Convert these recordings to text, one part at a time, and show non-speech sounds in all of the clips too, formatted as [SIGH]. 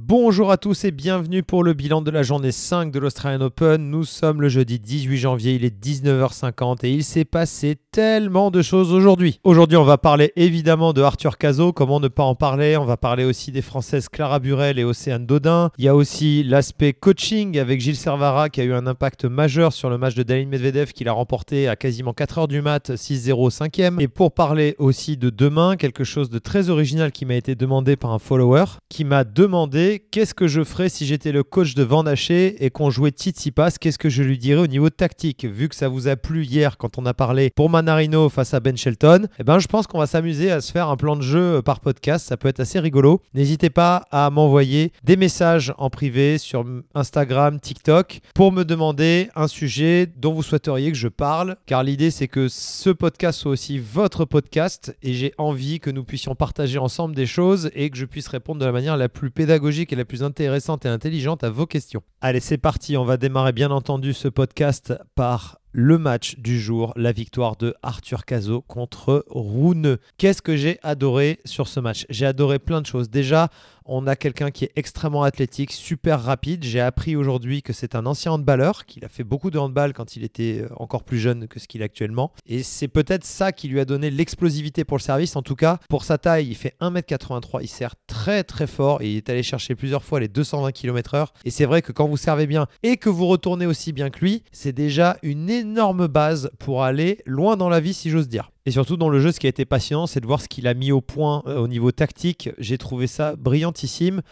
Bonjour à tous et bienvenue pour le bilan de la journée 5 de l'Australian Open. Nous sommes le jeudi 18 janvier, il est 19h50 et il s'est passé tellement de choses aujourd'hui. Aujourd'hui, on va parler évidemment de Arthur Cazot, comment ne pas en parler? On va parler aussi des Françaises Clara Burel et Océane Dodin. Il y a aussi l'aspect coaching avec Gilles Servara qui a eu un impact majeur sur le match de Dalin Medvedev qu'il a remporté à quasiment 4h du mat, 6-0 5e. Et pour parler aussi de demain, quelque chose de très original qui m'a été demandé par un follower qui m'a demandé qu'est-ce que je ferais si j'étais le coach de Van Haché et qu'on jouait Tsitsipas, qu'est-ce que je lui dirais au niveau tactique? Vu que ça vous a plu hier quand on a parlé pour Face à Ben Shelton, eh ben je pense qu'on va s'amuser à se faire un plan de jeu par podcast, ça peut être assez rigolo. N'hésitez pas à m'envoyer des messages en privé sur Instagram, TikTok pour me demander un sujet dont vous souhaiteriez que je parle car l'idée c'est que ce podcast soit aussi votre podcast et j'ai envie que nous puissions partager ensemble des choses et que je puisse répondre de la manière la plus pédagogique et la plus intéressante et intelligente à vos questions. Allez, c'est parti, on va démarrer bien entendu ce podcast par le match du jour, la victoire de Arthur Cazot contre Rune. Qu'est-ce que j'ai adoré sur ce match? J'ai adoré plein de choses. Déjà, on a quelqu'un qui est extrêmement athlétique, super rapide. J'ai appris aujourd'hui que c'est un ancien handballeur, qu'il a fait beaucoup de handball quand il était euh, encore plus jeune que ce qu'il est actuellement. Et c'est peut-être ça qui lui a donné l'explosivité pour le service. En tout cas, pour sa taille, il fait 1m83, il sert très très fort et il est allé chercher plusieurs fois les 220 km/h. Et c'est vrai que quand vous servez bien et que vous retournez aussi bien que lui, c'est déjà une énorme base pour aller loin dans la vie, si j'ose dire. Et surtout dans le jeu, ce qui a été passionnant, c'est de voir ce qu'il a mis au point euh, au niveau tactique. J'ai trouvé ça brillantissime.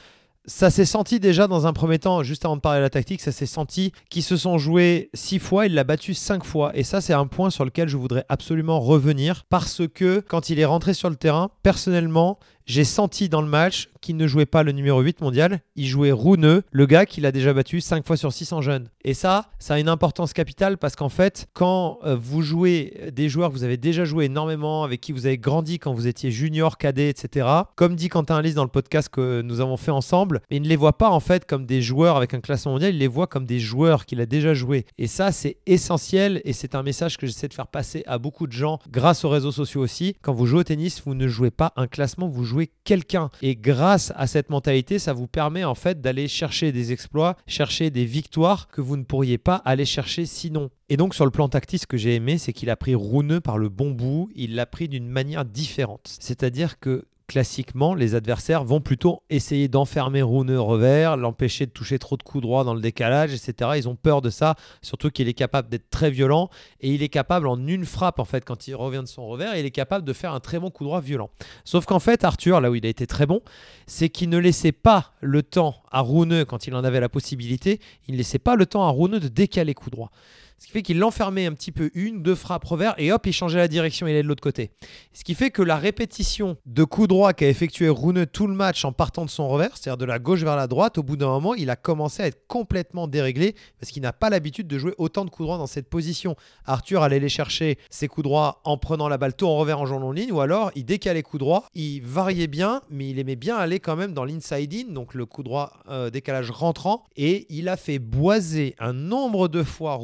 Ça s'est senti déjà dans un premier temps, juste avant de parler de la tactique, ça s'est senti qu'ils se sont joués six fois, il l'a battu cinq fois. Et ça, c'est un point sur lequel je voudrais absolument revenir parce que quand il est rentré sur le terrain, personnellement, j'ai senti dans le match qu'il ne jouait pas le numéro 8 mondial, il jouait Rouneux, le gars qu'il a déjà battu 5 fois sur 6 en jeune. Et ça, ça a une importance capitale parce qu'en fait, quand euh, vous jouez des joueurs que vous avez déjà joué énormément, avec qui vous avez grandi quand vous étiez junior, cadet, etc., comme dit Quentin Alice dans le podcast que nous avons fait ensemble, il ne les voit pas en fait comme des joueurs avec un classement mondial, il les voit comme des joueurs qu'il a déjà joué. Et ça, c'est essentiel et c'est un message que j'essaie de faire passer à beaucoup de gens grâce aux réseaux sociaux aussi. Quand vous jouez au tennis, vous ne jouez pas un classement, vous jouez quelqu'un. Et grâce à cette mentalité, ça vous permet en fait d'aller chercher des exploits, chercher des victoires que vous ne pourriez pas aller chercher sinon. Et donc sur le plan tactique, ce que j'ai aimé, c'est qu'il a pris Rouneux par le bon bout, il l'a pris d'une manière différente. C'est-à-dire que classiquement, les adversaires vont plutôt essayer d'enfermer Rune revers, l'empêcher de toucher trop de coups droits dans le décalage, etc. Ils ont peur de ça, surtout qu'il est capable d'être très violent et il est capable en une frappe, en fait, quand il revient de son revers, il est capable de faire un très bon coup droit violent. Sauf qu'en fait, Arthur, là où il a été très bon, c'est qu'il ne laissait pas le temps à Rune, quand il en avait la possibilité, il ne laissait pas le temps à Rune de décaler coup droit. Ce qui fait qu'il l'enfermait un petit peu une, deux frappes revers et hop, il changeait la direction, il allait de l'autre côté. Ce qui fait que la répétition de coups droits qu'a effectué Rune tout le match en partant de son revers, c'est-à-dire de la gauche vers la droite, au bout d'un moment, il a commencé à être complètement déréglé parce qu'il n'a pas l'habitude de jouer autant de coups droits dans cette position. Arthur allait les chercher ses coups droits en prenant la balle tout en revers en jouant en ligne ou alors il décalait coups droits, il variait bien, mais il aimait bien aller quand même dans l'inside in, donc le coup droit euh, décalage rentrant et il a fait boiser un nombre de fois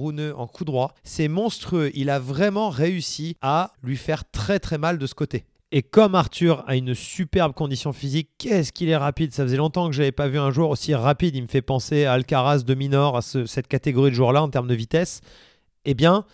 Coup droit. C'est monstrueux. Il a vraiment réussi à lui faire très très mal de ce côté. Et comme Arthur a une superbe condition physique, qu'est-ce qu'il est rapide Ça faisait longtemps que je n'avais pas vu un joueur aussi rapide. Il me fait penser à Alcaraz de Minor, à cette catégorie de joueurs-là en termes de vitesse. Eh bien,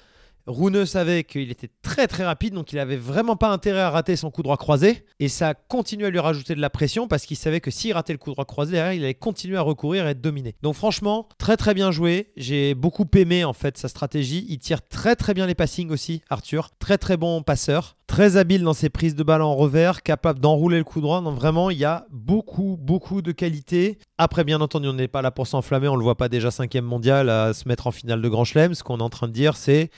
Rune savait qu'il était très très rapide, donc il avait vraiment pas intérêt à rater son coup droit croisé. Et ça continuait à lui rajouter de la pression parce qu'il savait que s'il ratait le coup droit croisé, derrière, il allait continuer à recourir et être dominé. Donc franchement, très très bien joué. J'ai beaucoup aimé en fait sa stratégie. Il tire très très bien les passings aussi, Arthur. Très très bon passeur. Très habile dans ses prises de balle en revers, capable d'enrouler le coup droit. Donc vraiment, il y a beaucoup beaucoup de qualité. Après, bien entendu, on n'est pas là pour s'enflammer. On le voit pas déjà cinquième mondial à se mettre en finale de Grand Chelem. Ce qu'on est en train de dire, c'est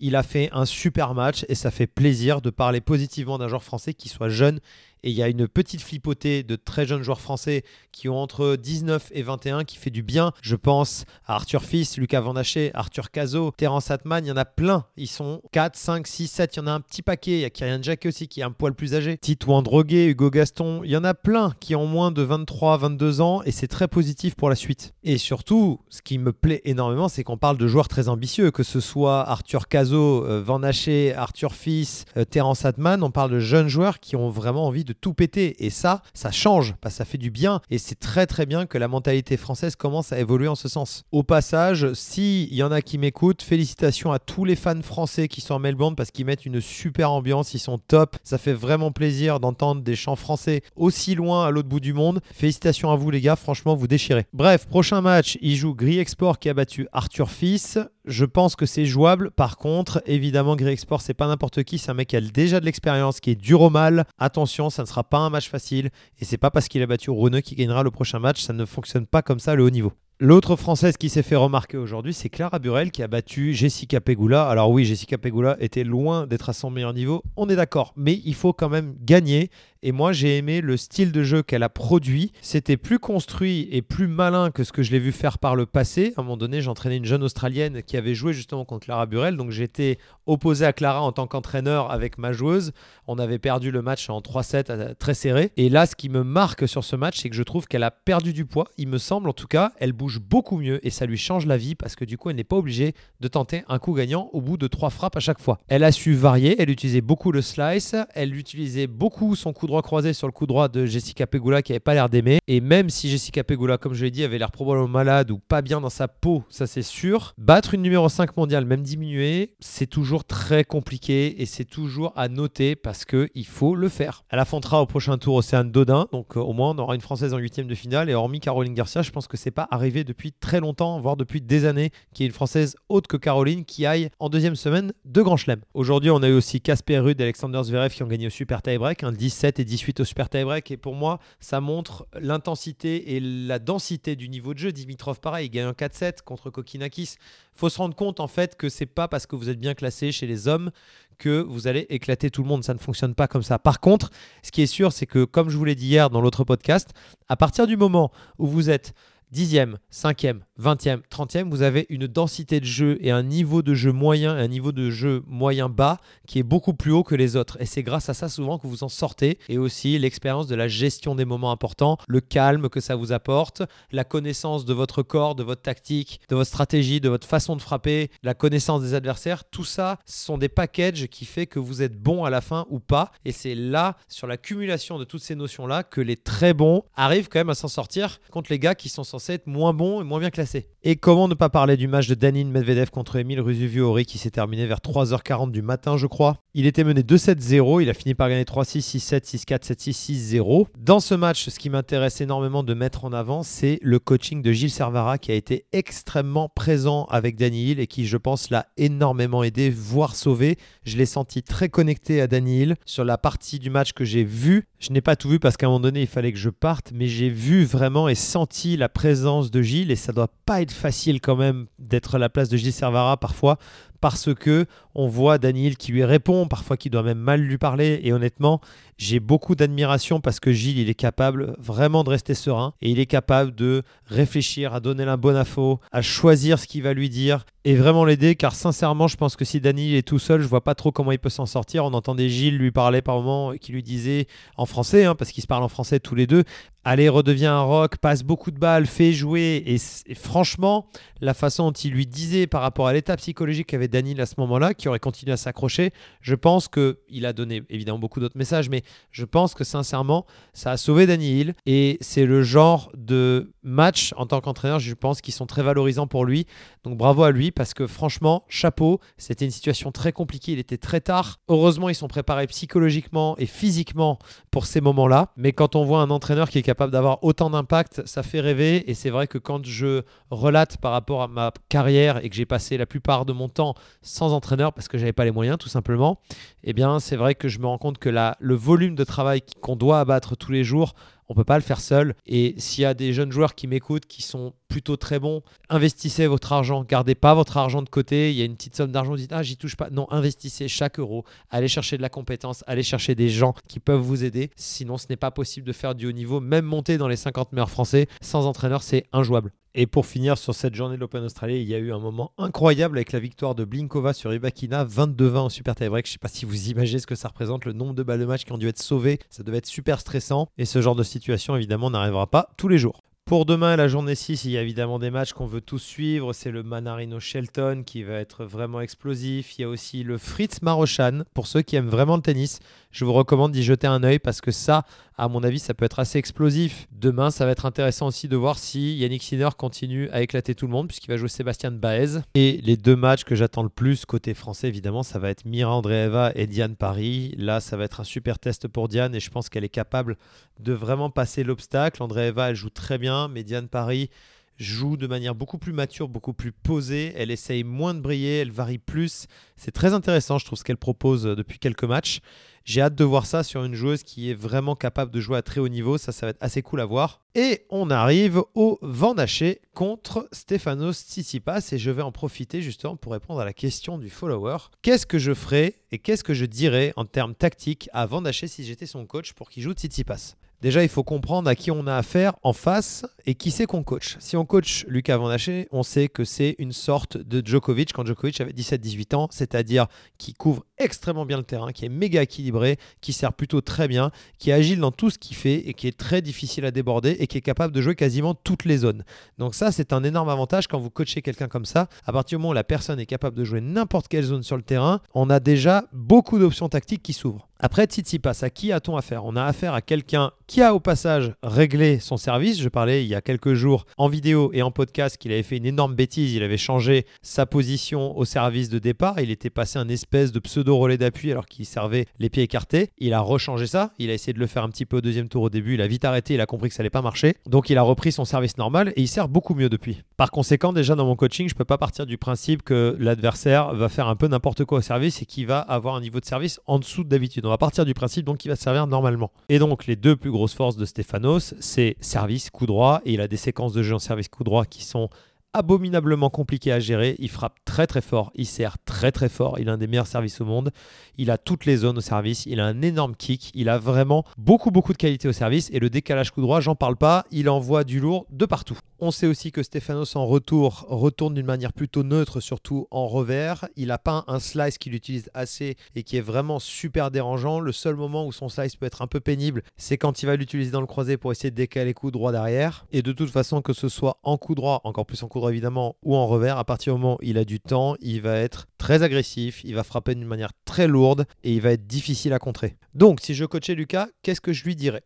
il a fait un super match et ça fait plaisir de parler positivement d'un joueur français qui soit jeune et il y a une petite flipotée de très jeunes joueurs français qui ont entre 19 et 21 qui fait du bien. Je pense à Arthur Fils, Lucas Vandaché, Arthur Cazot, Terence Atman. Il y en a plein. Ils sont 4, 5, 6, 7. Il y en a un petit paquet. Il y a Kyrian Jack aussi qui est un poil plus âgé. Tito Androguet, Hugo Gaston. Il y en a plein qui ont moins de 23, 22 ans et c'est très positif pour la suite. Et surtout, ce qui me plaît énormément, c'est qu'on parle de joueurs très ambitieux, que ce soit Arthur Cazot, euh, Van Arthur Fils, euh, Terence Atman. On parle de jeunes joueurs qui ont vraiment envie de tout péter. Et ça, ça change, parce ça fait du bien. Et c'est très très bien que la mentalité française commence à évoluer en ce sens. Au passage, s'il y en a qui m'écoutent, félicitations à tous les fans français qui sont en Melbourne parce qu'ils mettent une super ambiance, ils sont top. Ça fait vraiment plaisir d'entendre des chants français aussi loin à l'autre bout du monde. Félicitations à vous les gars, franchement vous déchirez. Bref, prochain match, il joue Gris Export qui a battu Arthur Fils. Je pense que c'est jouable. Par contre, évidemment, Gris Export, c'est pas n'importe qui, c'est un mec qui a déjà de l'expérience, qui est dur au mal. Attention, ça ne sera pas un match facile. Et c'est pas parce qu'il a battu Rune qui gagnera le prochain match. Ça ne fonctionne pas comme ça le haut niveau. L'autre française qui s'est fait remarquer aujourd'hui, c'est Clara Burel qui a battu Jessica Pegula. Alors oui, Jessica Pegula était loin d'être à son meilleur niveau, on est d'accord, mais il faut quand même gagner. Et moi, j'ai aimé le style de jeu qu'elle a produit. C'était plus construit et plus malin que ce que je l'ai vu faire par le passé. À un moment donné, j'entraînais une jeune Australienne qui avait joué justement contre Clara Burel. Donc j'étais opposé à Clara en tant qu'entraîneur avec ma joueuse. On avait perdu le match en 3-7 euh, très serré. Et là, ce qui me marque sur ce match, c'est que je trouve qu'elle a perdu du poids. Il me semble en tout cas, elle bouge beaucoup mieux et ça lui change la vie parce que du coup, elle n'est pas obligée de tenter un coup gagnant au bout de trois frappes à chaque fois. Elle a su varier. Elle utilisait beaucoup le slice. Elle utilisait beaucoup son coup droit croisé sur le coup droit de Jessica Pegula qui avait pas l'air d'aimer. Et même si Jessica Pegula, comme je l'ai dit, avait l'air probablement malade ou pas bien dans sa peau, ça c'est sûr, battre une numéro 5 mondiale, même diminuer, c'est toujours très compliqué et c'est toujours à noter parce qu'il faut le faire. Elle affrontera au prochain tour Océane Dodin, donc euh, au moins on aura une Française en huitième de finale et hormis Caroline Garcia, je pense que c'est pas arrivé depuis très longtemps, voire depuis des années, qu'il y ait une Française autre que Caroline qui aille en deuxième semaine de Grand Chelem. Aujourd'hui, on a eu aussi Casper Ruud et Alexander Zverev qui ont gagné au Super Tiebreak, un 17 et 18 au Super Tiebreak. Et pour moi, ça montre l'intensité et la densité du niveau de jeu. Dimitrov, pareil, il gagne un 4-7 contre Kokinakis. faut se rendre compte en fait que c'est pas parce que vous êtes bien classé chez les hommes que vous allez éclater tout le monde. Ça ne fonctionne pas comme ça. Par contre, ce qui est sûr, c'est que comme je vous l'ai dit hier dans l'autre podcast, à partir du moment où vous êtes dixième, cinquième, vingtième, trentième, vous avez une densité de jeu et un niveau de jeu moyen et un niveau de jeu moyen bas qui est beaucoup plus haut que les autres. Et c'est grâce à ça souvent que vous en sortez. Et aussi l'expérience de la gestion des moments importants, le calme que ça vous apporte, la connaissance de votre corps, de votre tactique, de votre stratégie, de votre façon de frapper, la connaissance des adversaires. Tout ça sont des packages qui fait que vous êtes bon à la fin ou pas. Et c'est là, sur l'accumulation de toutes ces notions-là, que les très bons arrivent quand même à s'en sortir contre les gars qui sont être moins bons et moins bien classés. Et comment ne pas parler du match de Danil Medvedev contre Emile Rusuviori qui s'est terminé vers 3h40 du matin, je crois. Il était mené 2-7-0, il a fini par gagner 3-6, 6-7, 6-4, 7-6, 6-0. Dans ce match, ce qui m'intéresse énormément de mettre en avant, c'est le coaching de Gilles Servara qui a été extrêmement présent avec Danny et qui, je pense, l'a énormément aidé, voire sauvé. Je l'ai senti très connecté à Danny Hill sur la partie du match que j'ai vue. Je n'ai pas tout vu parce qu'à un moment donné, il fallait que je parte, mais j'ai vu vraiment et senti la présence de Gilles et ça doit pas être facile quand même d'être à la place de Gilles Servara parfois parce que on voit Daniel qui lui répond, parfois qui doit même mal lui parler. Et honnêtement, j'ai beaucoup d'admiration parce que Gilles, il est capable vraiment de rester serein et il est capable de réfléchir, à donner la bonne info, à choisir ce qu'il va lui dire et vraiment l'aider. Car sincèrement, je pense que si Daniel est tout seul, je vois pas trop comment il peut s'en sortir. On entendait Gilles lui parler par moment, qui lui disait en français, hein, parce qu'ils se parlent en français tous les deux. Allez, redevient un rock, passe beaucoup de balles, fait jouer. Et, franchement, la façon dont il lui disait par rapport à l'état psychologique qu'avait Daniel à ce moment-là, qui aurait continué à s'accrocher, je pense qu'il a donné évidemment beaucoup d'autres messages, mais je pense que sincèrement, ça a sauvé Danny Hill. Et c'est le genre de match en tant qu'entraîneur, je pense, qui sont très valorisants pour lui. Donc bravo à lui, parce que franchement, chapeau, c'était une situation très compliquée, il était très tard. Heureusement, ils sont préparés psychologiquement et physiquement pour ces moments-là. Mais quand on voit un entraîneur qui est capable d'avoir autant d'impact, ça fait rêver. Et c'est vrai que quand je relate par rapport à ma carrière et que j'ai passé la plupart de mon temps sans entraîneur parce que j'avais pas les moyens tout simplement, eh bien c'est vrai que je me rends compte que la, le volume de travail qu'on doit abattre tous les jours, on peut pas le faire seul. Et s'il y a des jeunes joueurs qui m'écoutent, qui sont plutôt très bons, investissez votre argent. Gardez pas votre argent de côté. Il y a une petite somme d'argent, vous dites ah j'y touche pas. Non, investissez chaque euro. Allez chercher de la compétence, allez chercher des gens qui peuvent vous aider. Sinon, ce n'est pas possible de faire du haut niveau. Même monter dans les 50 meilleurs français sans entraîneur, c'est injouable. Et pour finir sur cette journée de l'Open Australie, il y a eu un moment incroyable avec la victoire de Blinkova sur Ibakina, 22-20 au Super Tiebreak. Je ne sais pas si vous imaginez ce que ça représente, le nombre de balles de match qui ont dû être sauvées. Ça devait être super stressant. Et ce genre de situation, évidemment, n'arrivera pas tous les jours. Pour demain, la journée 6, il y a évidemment des matchs qu'on veut tous suivre. C'est le Manarino Shelton qui va être vraiment explosif. Il y a aussi le Fritz Marochan. Pour ceux qui aiment vraiment le tennis, je vous recommande d'y jeter un œil parce que ça, à mon avis, ça peut être assez explosif. Demain, ça va être intéressant aussi de voir si Yannick Sinner continue à éclater tout le monde puisqu'il va jouer Sébastien Baez. Et les deux matchs que j'attends le plus côté français, évidemment, ça va être Mira Andreeva et Diane Paris. Là, ça va être un super test pour Diane et je pense qu'elle est capable de vraiment passer l'obstacle. Andreeva, elle joue très bien mais Diane Paris joue de manière beaucoup plus mature, beaucoup plus posée. Elle essaye moins de briller, elle varie plus. C'est très intéressant, je trouve, ce qu'elle propose euh, depuis quelques matchs. J'ai hâte de voir ça sur une joueuse qui est vraiment capable de jouer à très haut niveau. Ça, ça va être assez cool à voir. Et on arrive au Vendaché contre Stefanos Tsitsipas. Et je vais en profiter justement pour répondre à la question du follower. Qu'est-ce que je ferais et qu'est-ce que je dirais en termes tactiques à Vendaché si j'étais son coach pour qu'il joue Tsitsipas? Déjà, il faut comprendre à qui on a affaire en face et qui c'est qu'on coach. Si on coach Lucas Vandaché, on sait que c'est une sorte de Djokovic quand Djokovic avait 17-18 ans, c'est-à-dire qui couvre extrêmement bien le terrain, qui est méga équilibré, qui sert plutôt très bien, qui est agile dans tout ce qu'il fait et qui est très difficile à déborder et qui est capable de jouer quasiment toutes les zones. Donc ça, c'est un énorme avantage quand vous coachez quelqu'un comme ça. À partir du moment où la personne est capable de jouer n'importe quelle zone sur le terrain, on a déjà beaucoup d'options tactiques qui s'ouvrent. Après Tsitsipas, à qui a-t-on affaire? On a affaire à quelqu'un qui a au passage réglé son service. Je parlais il y a quelques jours en vidéo et en podcast qu'il avait fait une énorme bêtise. Il avait changé sa position au service de départ. Il était passé un espèce de pseudo-relais d'appui alors qu'il servait les pieds écartés. Il a rechangé ça. Il a essayé de le faire un petit peu au deuxième tour au début. Il a vite arrêté. Il a compris que ça n'allait pas marcher. Donc il a repris son service normal et il sert beaucoup mieux depuis. Par conséquent, déjà dans mon coaching, je ne peux pas partir du principe que l'adversaire va faire un peu n'importe quoi au service et qu'il va avoir un niveau de service en dessous d'habitude on va partir du principe donc qu'il va servir normalement. Et donc les deux plus grosses forces de Stefanos, c'est service coup droit il a des séquences de jeu en service coup droit qui sont abominablement compliquées à gérer. Il frappe très très fort, il sert très très fort, il a un des meilleurs services au monde, il a toutes les zones au service, il a un énorme kick, il a vraiment beaucoup beaucoup de qualité au service et le décalage coup droit, j'en parle pas, il envoie du lourd de partout. On sait aussi que Stefanos en retour retourne d'une manière plutôt neutre, surtout en revers. Il n'a pas un slice qu'il utilise assez et qui est vraiment super dérangeant. Le seul moment où son slice peut être un peu pénible, c'est quand il va l'utiliser dans le croisé pour essayer de décaler coup droit derrière. Et de toute façon, que ce soit en coup droit, encore plus en coup droit évidemment, ou en revers, à partir du moment où il a du temps, il va être très agressif, il va frapper d'une manière très lourde et il va être difficile à contrer. Donc, si je coachais Lucas, qu'est-ce que je lui dirais?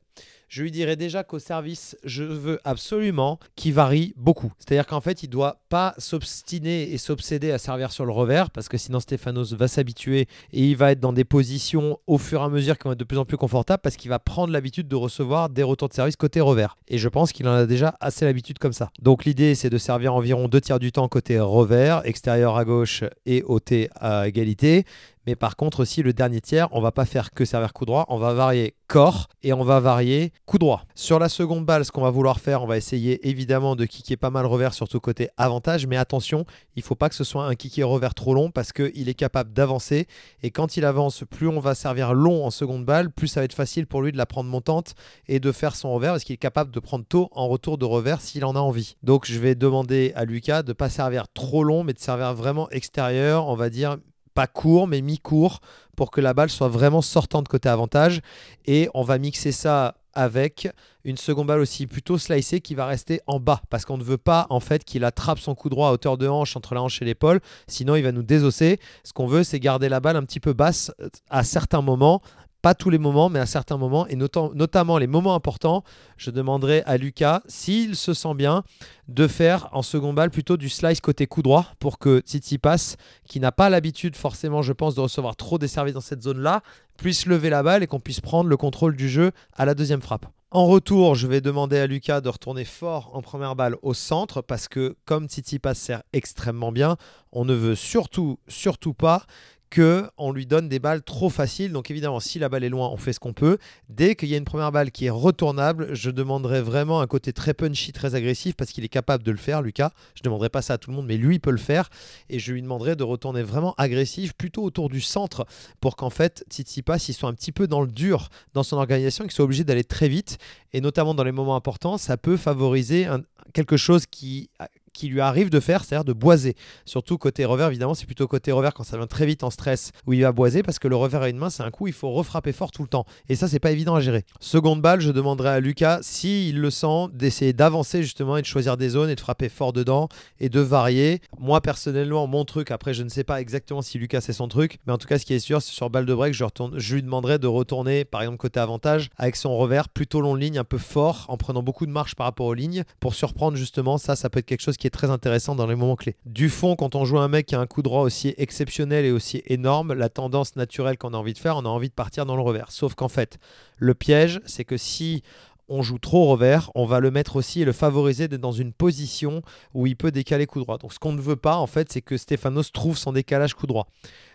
Je lui dirais déjà qu'au service, je veux absolument qu'il varie beaucoup. C'est-à-dire qu'en fait, il ne doit pas s'obstiner et s'obséder à servir sur le revers, parce que sinon Stéphanos va s'habituer et il va être dans des positions au fur et à mesure qui vont être de plus en plus confortables, parce qu'il va prendre l'habitude de recevoir des retours de service côté revers. Et je pense qu'il en a déjà assez l'habitude comme ça. Donc l'idée, c'est de servir environ deux tiers du temps côté revers, extérieur à gauche et ôté à égalité. Mais par contre aussi le dernier tiers, on va pas faire que servir coup droit, on va varier corps et on va varier coup droit. Sur la seconde balle, ce qu'on va vouloir faire, on va essayer évidemment de kicker pas mal revers, surtout côté avantage, mais attention, il faut pas que ce soit un kicker revers trop long parce qu'il est capable d'avancer et quand il avance, plus on va servir long en seconde balle, plus ça va être facile pour lui de la prendre montante et de faire son revers parce qu'il est capable de prendre tôt en retour de revers s'il en a envie. Donc je vais demander à Lucas de pas servir trop long mais de servir vraiment extérieur, on va dire pas court, mais mi-court, pour que la balle soit vraiment sortante côté avantage. Et on va mixer ça avec une seconde balle aussi plutôt slicée qui va rester en bas parce qu'on ne veut pas en fait qu'il attrape son coup droit à hauteur de hanche entre la hanche et l'épaule sinon il va nous désosser ce qu'on veut c'est garder la balle un petit peu basse euh, à certains moments pas tous les moments, mais à certains moments, et notamment les moments importants, je demanderai à Lucas, s'il se sent bien, de faire en second balle plutôt du slice côté coup droit pour que Titi passe, qui n'a pas l'habitude forcément, je pense, de recevoir trop des services dans cette zone-là, puisse lever la balle et qu'on puisse prendre le contrôle du jeu à la deuxième frappe. En retour, je vais demander à Lucas de retourner fort en première balle au centre parce que comme Titi passe sert extrêmement bien, on ne veut surtout, surtout pas qu'on lui donne des balles trop faciles. Donc évidemment, si la balle est loin, on fait ce qu'on peut. Dès qu'il y a une première balle qui est retournable, je demanderai vraiment un côté très punchy, très agressif, parce qu'il est capable de le faire, Lucas. Je ne demanderai pas ça à tout le monde, mais lui, peut le faire. Et je lui demanderai de retourner vraiment agressif, plutôt autour du centre, pour qu'en fait, Tsitsipas, il soit un petit peu dans le dur dans son organisation, qu'il soit obligé d'aller très vite. Et notamment dans les moments importants, ça peut favoriser quelque chose qui qui lui arrive de faire, c'est-à-dire de boiser. Surtout côté revers, évidemment, c'est plutôt côté revers quand ça vient très vite en stress où il va boiser parce que le revers à une main, c'est un coup, il faut refrapper fort tout le temps. Et ça, c'est pas évident à gérer. Seconde balle, je demanderai à Lucas, s'il le sent, d'essayer d'avancer justement et de choisir des zones et de frapper fort dedans et de varier. Moi, personnellement, mon truc, après, je ne sais pas exactement si Lucas c'est son truc, mais en tout cas, ce qui est sûr, c'est sur balle de break, je, retourne, je lui demanderai de retourner, par exemple, côté avantage, avec son revers plutôt long ligne, un peu fort, en prenant beaucoup de marche par rapport aux lignes, pour surprendre justement. Ça, ça peut être quelque chose qui est très intéressant dans les moments clés. Du fond, quand on joue un mec qui a un coup droit aussi exceptionnel et aussi énorme, la tendance naturelle qu'on a envie de faire, on a envie de partir dans le revers. Sauf qu'en fait, le piège, c'est que si on joue trop revers, on va le mettre aussi et le favoriser d'être dans une position où il peut décaler coup droit. Donc ce qu'on ne veut pas en fait, c'est que Stéphanos trouve son décalage coup droit.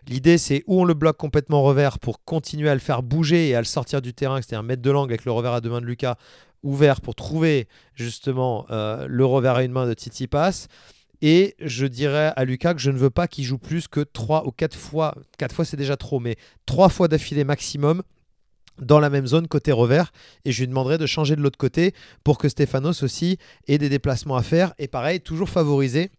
L'idée c'est où on le bloque complètement revers pour continuer à le faire bouger et à le sortir du terrain, c'est-à-dire mettre de l'angle avec le revers à deux mains de Lucas ouvert pour trouver justement euh, le revers à une main de Titi Pass. Et je dirais à Lucas que je ne veux pas qu'il joue plus que 3 ou 4 fois. 4 fois c'est déjà trop, mais 3 fois d'affilée maximum dans la même zone côté revers et je lui demanderai de changer de l'autre côté pour que Stéphanos aussi ait des déplacements à faire et pareil toujours favoriser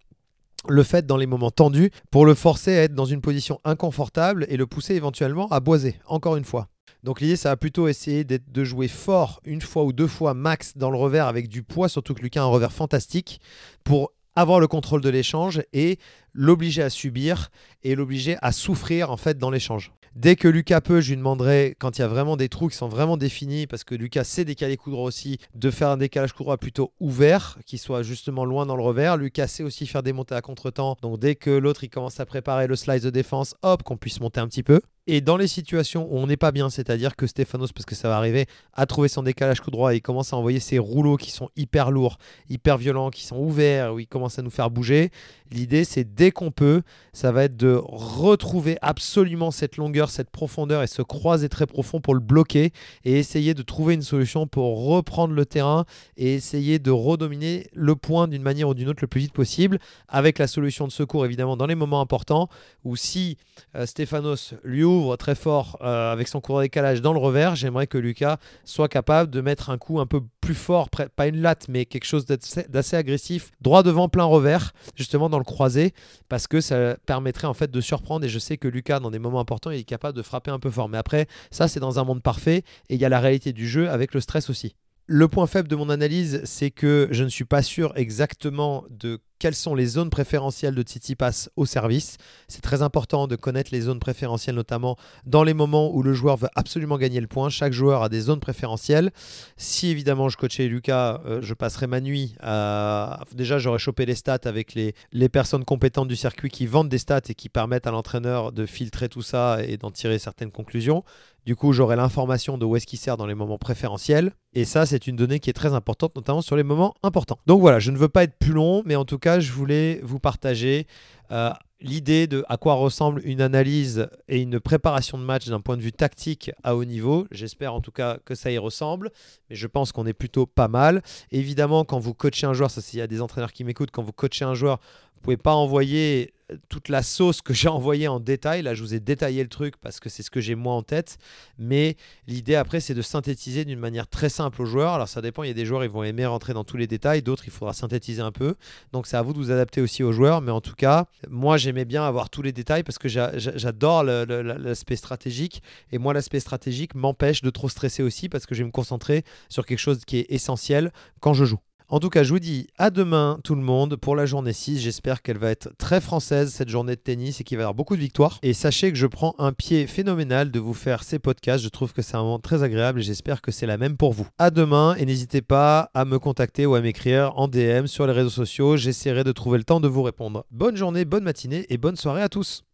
le fait dans les moments tendus pour le forcer à être dans une position inconfortable et le pousser éventuellement à boiser encore une fois. Donc l'idée, ça va plutôt essayer de jouer fort une fois ou deux fois max dans le revers avec du poids, surtout que Lucas a un revers fantastique, pour avoir le contrôle de l'échange et l'obliger à subir et l'obliger à souffrir en fait dans l'échange. Dès que Lucas peut, je lui demanderai, quand il y a vraiment des trous qui sont vraiment définis, parce que Lucas sait décaler coup aussi, de faire un décalage coup plutôt ouvert, qui soit justement loin dans le revers. Lucas sait aussi faire des montées à contre-temps. Donc dès que l'autre il commence à préparer le slice de défense, hop, qu'on puisse monter un petit peu. Et dans les situations où on n'est pas bien, c'est-à-dire que Stéphanos, parce que ça va arriver, a trouvé son décalage coup droit et il commence à envoyer ses rouleaux qui sont hyper lourds, hyper violents, qui sont ouverts, où il commence à nous faire bouger. L'idée, c'est dès qu'on peut, ça va être de retrouver absolument cette longueur, cette profondeur et se croiser très profond pour le bloquer et essayer de trouver une solution pour reprendre le terrain et essayer de redominer le point d'une manière ou d'une autre le plus vite possible avec la solution de secours évidemment dans les moments importants où si euh, Stéphanos lui ouvre très fort euh, avec son courant décalage dans le revers, j'aimerais que Lucas soit capable de mettre un coup un peu plus fort, pas une latte, mais quelque chose d'assez agressif, droit devant, plein revers, justement dans le croisé, parce que ça permettrait en fait de surprendre. Et je sais que Lucas, dans des moments importants, il est capable de frapper un peu fort. Mais après, ça, c'est dans un monde parfait, et il y a la réalité du jeu avec le stress aussi. Le point faible de mon analyse, c'est que je ne suis pas sûr exactement de quelles sont les zones préférentielles de Tsitsipas au service. C'est très important de connaître les zones préférentielles, notamment dans les moments où le joueur veut absolument gagner le point. Chaque joueur a des zones préférentielles. Si évidemment je coachais Lucas, euh, je passerais ma nuit à... Déjà, j'aurais chopé les stats avec les, les personnes compétentes du circuit qui vendent des stats et qui permettent à l'entraîneur de filtrer tout ça et d'en tirer certaines conclusions. Du coup, j'aurai l'information de où est-ce qu'il sert dans les moments préférentiels. Et ça, c'est une donnée qui est très importante, notamment sur les moments importants. Donc voilà, je ne veux pas être plus long, mais en tout cas, je voulais vous partager euh, l'idée de à quoi ressemble une analyse et une préparation de match d'un point de vue tactique à haut niveau. J'espère en tout cas que ça y ressemble, mais je pense qu'on est plutôt pas mal. Évidemment, quand vous coachez un joueur, ça s'il y a des entraîneurs qui m'écoutent, quand vous coachez un joueur, vous pouvez pas envoyer toute la sauce que [LAUGHS] j'ai envoyée en détail. Là, je vous ai détaillé le truc parce que c'est ce que j'ai moi en tête. Mais l'idée après, c'est de synthétiser d'une manière très simple aux joueurs. Alors, ça dépend. Il y a des joueurs, ils vont aimer rentrer dans tous les détails. D'autres, il faudra synthétiser un peu. Donc, c'est à vous de vous adapter aussi aux joueurs. Mais en tout cas, moi, j'aimais bien avoir tous les détails parce que j'adore l'aspect stratégique. Et moi, l'aspect stratégique m'empêche de trop stresser aussi parce que je vais me concentrer sur quelque chose qui est essentiel quand je joue. En tout cas, je vous dis à demain tout le monde pour la journée 6. J'espère qu'elle va être très française cette journée de tennis et qu'il va y avoir beaucoup de victoires. Et sachez que je prends un pied phénoménal de vous faire ces podcasts. Je trouve que c'est un moment très agréable et j'espère que c'est la même pour vous. À demain et n'hésitez pas à me contacter ou à m'écrire en DM sur les réseaux sociaux. J'essaierai de trouver le temps de vous répondre. Bonne journée, bonne matinée et bonne soirée à tous.